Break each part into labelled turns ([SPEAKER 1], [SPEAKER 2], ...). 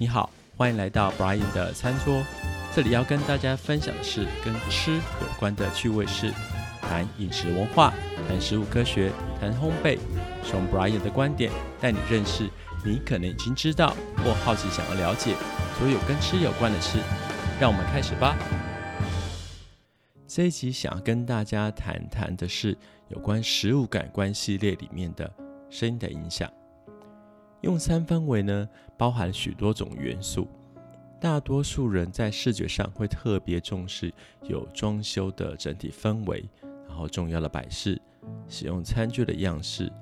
[SPEAKER 1] 你好，欢迎来到 Brian 的餐桌。这里要跟大家分享的是跟吃有关的趣味事，谈饮食文化，谈食物科学，谈烘焙，从 Brian 的观点带你认识你可能已经知道或好奇想要了解所有跟吃有关的事。让我们开始吧。这一集想要跟大家谈谈的是有关食物感官系列里面的声音的影响。用餐氛围呢，包含许多种元素。大多数人在视觉上会特别重视有装修的整体氛围，然后重要的摆饰、使用餐具的样式、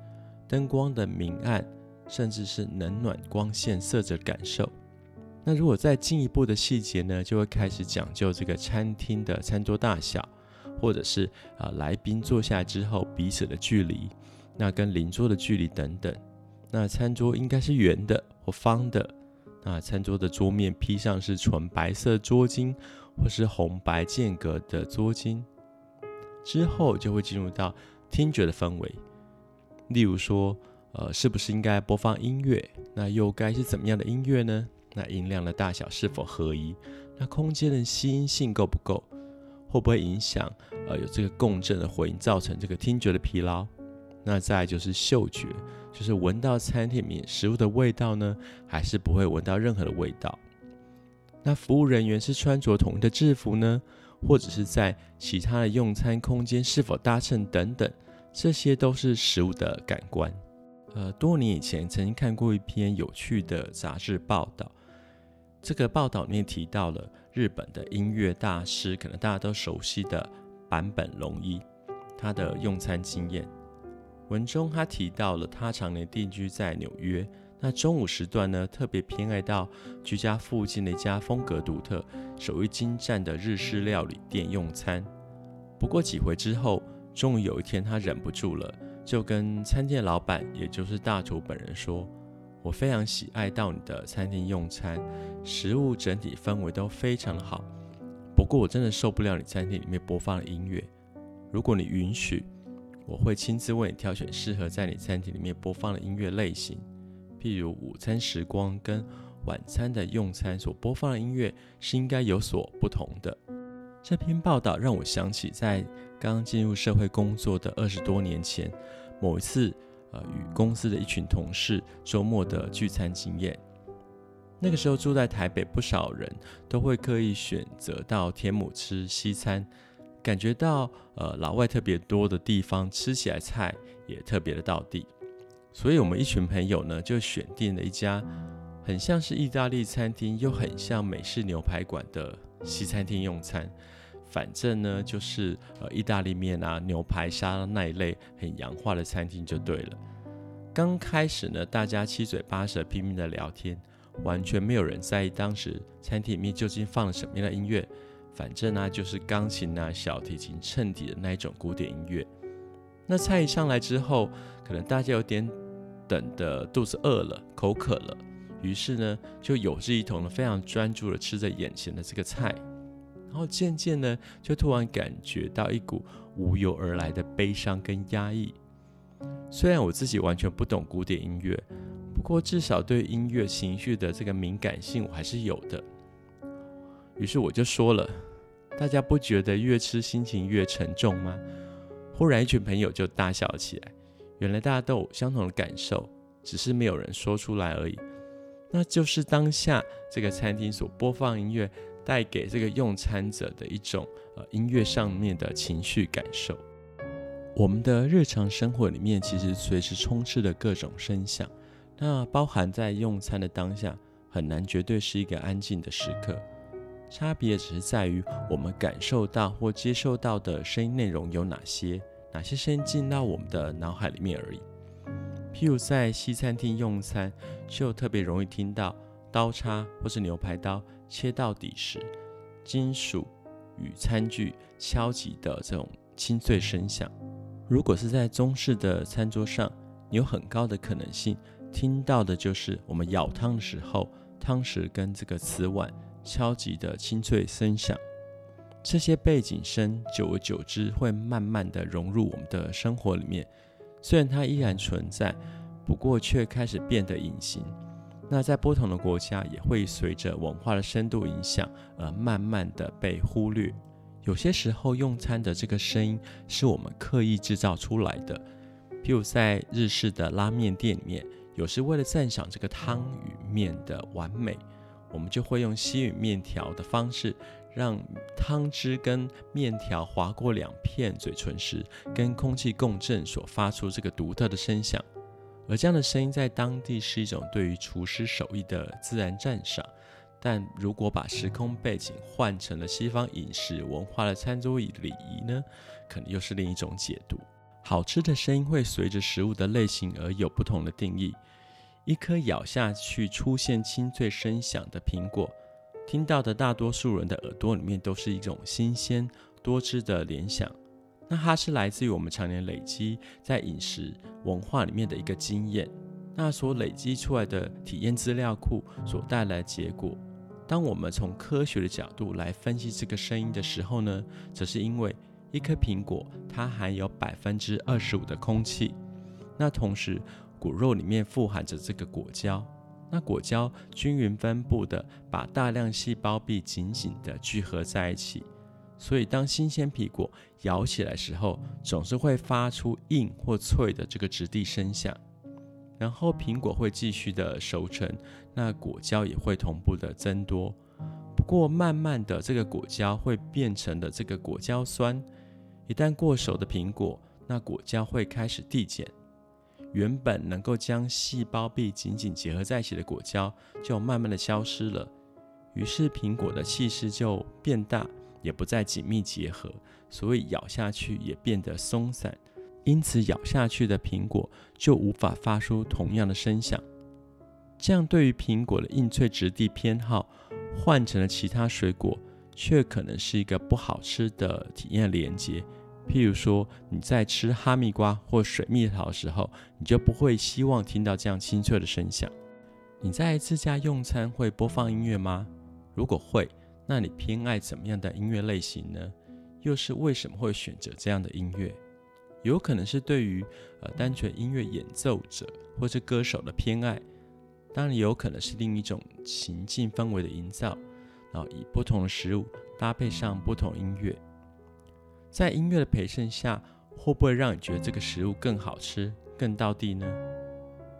[SPEAKER 1] 灯光的明暗，甚至是冷暖光线、色泽感受。那如果再进一步的细节呢，就会开始讲究这个餐厅的餐桌大小，或者是啊、来宾坐下之后彼此的距离，那跟邻桌的距离等等。那餐桌应该是圆的或方的。那餐桌的桌面披上是纯白色桌巾，或是红白间隔的桌巾。之后就会进入到听觉的氛围，例如说，呃，是不是应该播放音乐？那又该是怎么样的音乐呢？那音量的大小是否合宜？那空间的吸音性够不够？会不会影响？呃，有这个共振的回音，造成这个听觉的疲劳？那再就是嗅觉，就是闻到餐厅里面食物的味道呢，还是不会闻到任何的味道？那服务人员是穿着统一的制服呢，或者是在其他的用餐空间是否搭衬等等，这些都是食物的感官。呃，多年以前曾经看过一篇有趣的杂志报道，这个报道里面提到了日本的音乐大师，可能大家都熟悉的坂本龙一，他的用餐经验。文中他提到了他常年定居在纽约，那中午时段呢，特别偏爱到居家附近的一家风格独特、手艺精湛的日式料理店用餐。不过几回之后，终于有一天他忍不住了，就跟餐厅老板，也就是大厨本人说：“我非常喜爱到你的餐厅用餐，食物整体氛围都非常好。不过我真的受不了你餐厅里面播放的音乐，如果你允许。”我会亲自为你挑选适合在你餐厅里面播放的音乐类型，譬如午餐时光跟晚餐的用餐所播放的音乐是应该有所不同的。这篇报道让我想起在刚进入社会工作的二十多年前，某一次呃与公司的一群同事周末的聚餐经验。那个时候住在台北，不少人都会刻意选择到天母吃西餐。感觉到呃老外特别多的地方，吃起来菜也特别的道地，所以我们一群朋友呢就选定了一家很像是意大利餐厅，又很像美式牛排馆的西餐厅用餐。反正呢就是呃意大利面啊、牛排沙拉那一类很洋化的餐厅就对了。刚开始呢，大家七嘴八舌拼命的聊天，完全没有人在意当时餐厅里面究竟放了什么样的音乐。反正呢、就是钢琴啊、小提琴衬底的那一种古典音乐。那菜一上来之后，可能大家有点等的肚子饿了、口渴了，于是呢，就有志一同的非常专注的吃着眼前的这个菜，然后渐渐呢，就突然感觉到一股无由而来的悲伤跟压抑。虽然我自己完全不懂古典音乐，不过至少对音乐情绪的这个敏感性我还是有的。于是我就说了。大家不觉得越吃心情越沉重吗？忽然，一群朋友就大笑起来。原来大家都有相同的感受，只是没有人说出来而已。那就是当下这个餐厅所播放音乐带给这个用餐者的一种呃音乐上面的情绪感受。我们的日常生活里面其实随时充斥着各种声响，那包含在用餐的当下，很难绝对是一个安静的时刻。差别只是在于我们感受到或接受到的声音内容有哪些，哪些声音进到我们的脑海里面而已。譬如在西餐厅用餐，就特别容易听到刀叉或是牛排刀切到底时，金属与餐具敲击的这种清脆声响。如果是在中式的餐桌上，有很高的可能性听到的就是我们舀汤的时候，汤匙跟这个瓷碗。敲击的清脆声响，这些背景声久而久之会慢慢的融入我们的生活里面。虽然它依然存在，不过却开始变得隐形。那在不同的国家，也会随着文化的深度影响而慢慢的被忽略。有些时候，用餐的这个声音是我们刻意制造出来的。譬如在日式的拉面店里面，有时为了赞赏这个汤与面的完美，我们就会用吸吮面条的方式，让汤汁跟面条划过两片嘴唇时，跟空气共振所发出这个独特的声响。而这样的声音在当地是一种对于厨师手艺的自然赞赏。但如果把时空背景换成了西方饮食文化的餐桌椅礼仪呢，可能又是另一种解读。好吃的声音会随着食物的类型而有不同的定义。一颗咬下去出现清脆声响的苹果，听到的大多数人的耳朵里面都是一种新鲜多汁的联想。那它是来自于我们常年累积在饮食文化里面的一个经验，那所累积出来的体验资料库所带来的结果。当我们从科学的角度来分析这个声音的时候呢，则是因为一颗苹果它含有百分之二十五的空气，那同时果肉里面富含着这个果胶，那果胶均匀分布的把大量细胞壁紧紧的聚合在一起，所以当新鲜苹果咬起来时候，总是会发出硬或脆的这个质地声响。然后苹果会继续的熟成，那果胶也会同步的增多。不过慢慢的，这个果胶会变成的这个果胶酸，一旦过熟的苹果，那果胶会开始递减，原本能够将细胞壁紧紧结合在一起的果胶就慢慢的消失了。于是苹果的气势就变大，也不再紧密结合，所以咬下去也变得松散。因此，咬下去的苹果就无法发出同样的声响。这样，对于苹果的硬脆质地偏好，换成了其他水果，却可能是一个不好吃的体验连接。譬如说，你在吃哈密瓜或水蜜桃的时候，你就不会希望听到这样清脆的声响。你在自家用餐会播放音乐吗？如果会，那你偏爱怎么样的音乐类型呢？又是为什么会选择这样的音乐？有可能是对于呃单纯音乐演奏者或是歌手的偏爱，当然也有可能是另一种情境氛围的营造，然后以不同的食物搭配上不同音乐，在音乐的陪衬下，会不会让你觉得这个食物更好吃、更道地呢？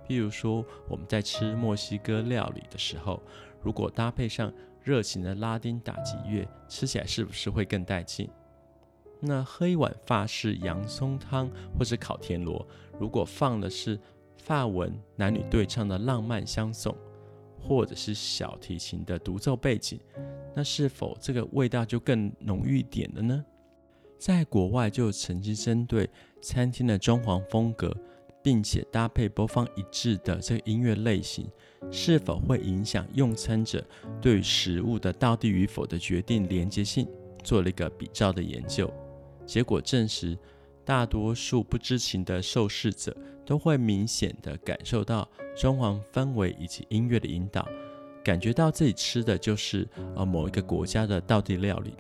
[SPEAKER 1] 譬如说我们在吃墨西哥料理的时候，如果搭配上热情的拉丁打击乐，吃起来是不是会更带劲？那喝一碗法式洋葱汤或者烤田螺，如果放的是法文男女对唱的浪漫相送，或者是小提琴的独奏背景，那是否这个味道就更浓郁一点了呢？在国外就曾经针对餐厅的装潢风格，并且搭配播放一致的这个音乐类型，是否会影响用餐者对食物的道地与否的决定连接性，做了一个比照的研究。结果证实，大多数不知情的受试者都会明显地感受到装潢氛围以及音乐的引导，感觉到自己吃的就是呃某一个国家的道地料理。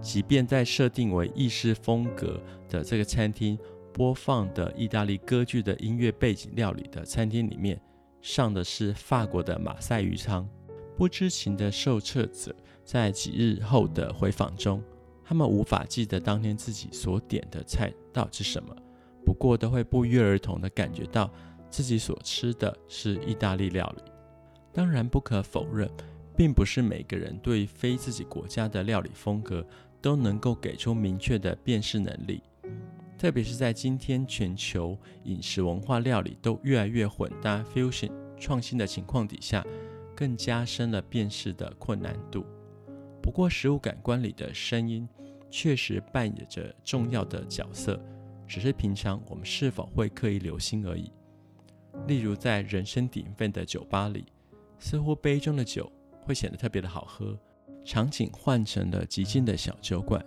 [SPEAKER 1] 即便在设定为意式风格的这个餐厅播放的意大利歌剧的音乐背景料理的餐厅里面，上的是法国的马赛鱼汤。不知情的受测者在几日后的回访中，他们无法记得当天自己所点的菜到底是什么，不过都会不约而同地感觉到自己所吃的是意大利料理。当然，不可否认，并不是每个人对非自己国家的料理风格都能够给出明确的辨识能力，特别是在今天全球饮食文化料理都越来越混搭 （fusion） 创新的情况底下，更加深了辨识的困难度。不过，食物感官里的声音确实扮演着重要的角色，只是平常我们是否会刻意留心而已。例如，在人声鼎沸的酒吧里，似乎杯中的酒会显得特别的好喝。场景换成了寂静的小酒馆，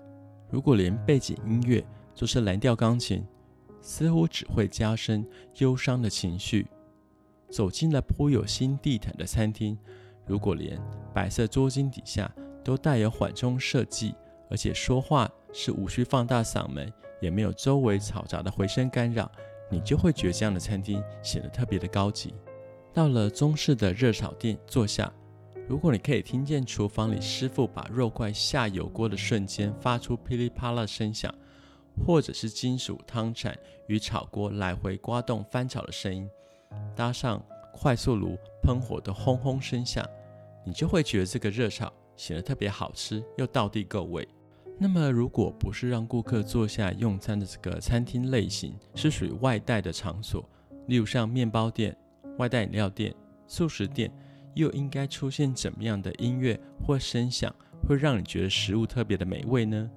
[SPEAKER 1] 如果连背景音乐都是蓝调钢琴，似乎只会加深忧伤的情绪。走进了铺有新地毯的餐厅，如果连白色桌巾底下，都带有缓冲设计，而且说话是无需放大嗓门，也没有周围嘈杂的回声干扰，你就会觉得这样的餐厅显得特别的高级。到了中式的热炒店坐下，如果你可以听见厨房里师傅把肉块下油锅的瞬间发出噼里啪啦声响，或者是金属汤铲与炒锅来回刮动翻炒的声音，搭上快速炉喷火的轰轰声响，你就会觉得这个热炒显得特别好吃又到地够味。那么，如果不是让顾客坐下用餐的这个餐厅类型是属于外带的场所，例如像面包店、外带饮料店、素食店，又应该出现怎么样的音乐或声响，会让你觉得食物特别的美味呢？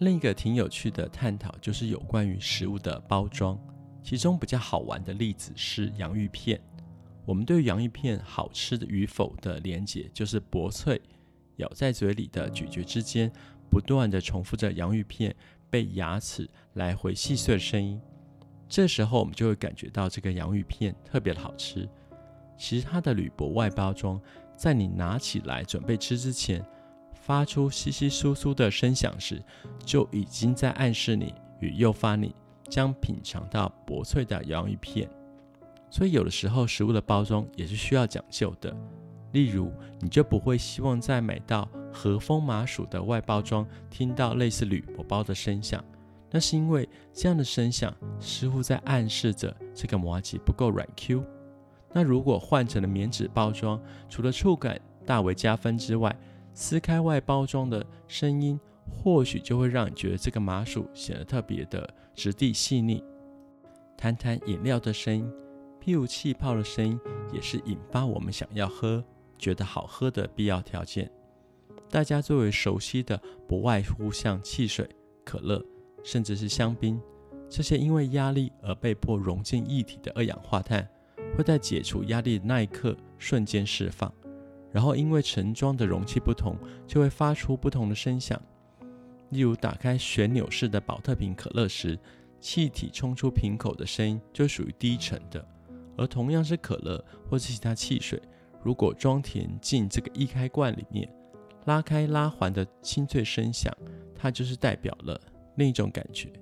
[SPEAKER 1] 另一个挺有趣的探讨就是有关于食物的包装，其中比较好玩的例子是洋芋片。我们对洋芋片好吃的与否的连结，就是薄脆，咬在嘴里的咀嚼之间。不断地重复着洋芋片被牙齿来回细碎的声音，这时候我们就会感觉到这个洋芋片特别的好吃。其实它的铝箔外包装，在你拿起来准备吃之前，发出稀稀疏疏的声响时，就已经在暗示你与诱发你将品尝到薄脆的洋芋片。所以有的时候食物的包装也是需要讲究的。例如，你就不会希望在买到和风麻薯的外包装听到类似铝箔包的声响，那是因为这样的声响似乎在暗示着这个麻糬不够软 Q。那如果换成了棉纸包装，除了触感大为加分之外，撕开外包装的声音或许就会让你觉得这个麻薯显得特别的质地细腻。谈谈饮料的声音，譬如气泡的声音，也是引发我们想要喝。觉得好喝的必要条件，大家最为熟悉的不外乎像汽水、可乐，甚至是香槟。这些因为压力而被迫融进液体的二氧化碳，会在解除压力的那一刻瞬间释放，然后因为盛装的容器不同，就会发出不同的声响。例如打开旋钮式的宝特瓶可乐时，气体冲出瓶口的声音就属于低沉的；而同样是可乐或是其他汽水。如果装填进这个易开罐里面，拉开拉环的清脆声响，它就是代表了另一种感觉。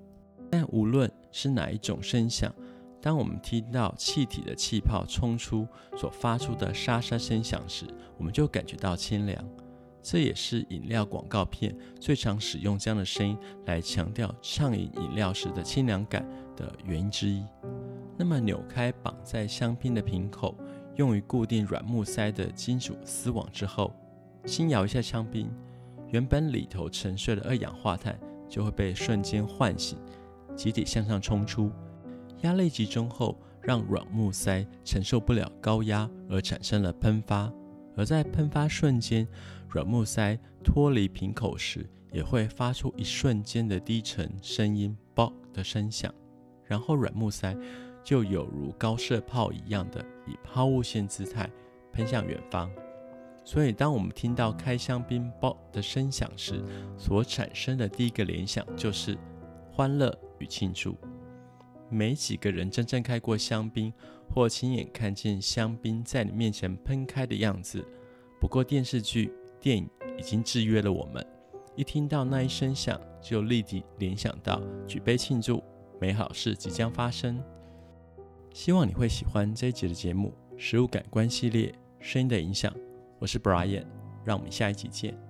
[SPEAKER 1] 但无论是哪一种声响，当我们听到气体的气泡冲出所发出的沙沙声响时，我们就感觉到清凉。这也是饮料广告片最常使用这样的声音来强调畅饮饮料时的清凉感的原因之一。那么扭开绑在香槟的瓶口。用于固定软木塞的金属丝网之后，轻摇一下香槟，原本里头沉睡的二氧化碳就会被瞬间唤醒，集体向上冲出。压力集中后，让软木塞承受不了高压而产生了喷发。而在喷发瞬间，软木塞脱离瓶口时，也会发出一瞬间的低沉声音“爆”的声响，然后软木塞。就有如高射炮一样的以抛物线姿态喷向远方，所以当我们听到开香槟“爆”的声响时，所产生的第一个联想就是欢乐与庆祝。没几个人真正开过香槟，或亲眼看见香槟在你面前喷开的样子。不过电视剧、电影已经制约了我们，一听到那一声响，就立即联想到举杯庆祝，美好事即将发生。希望你会喜欢这一集的节目《食物感官系列：声音的影响》。我是 Brian，让我们下一集见。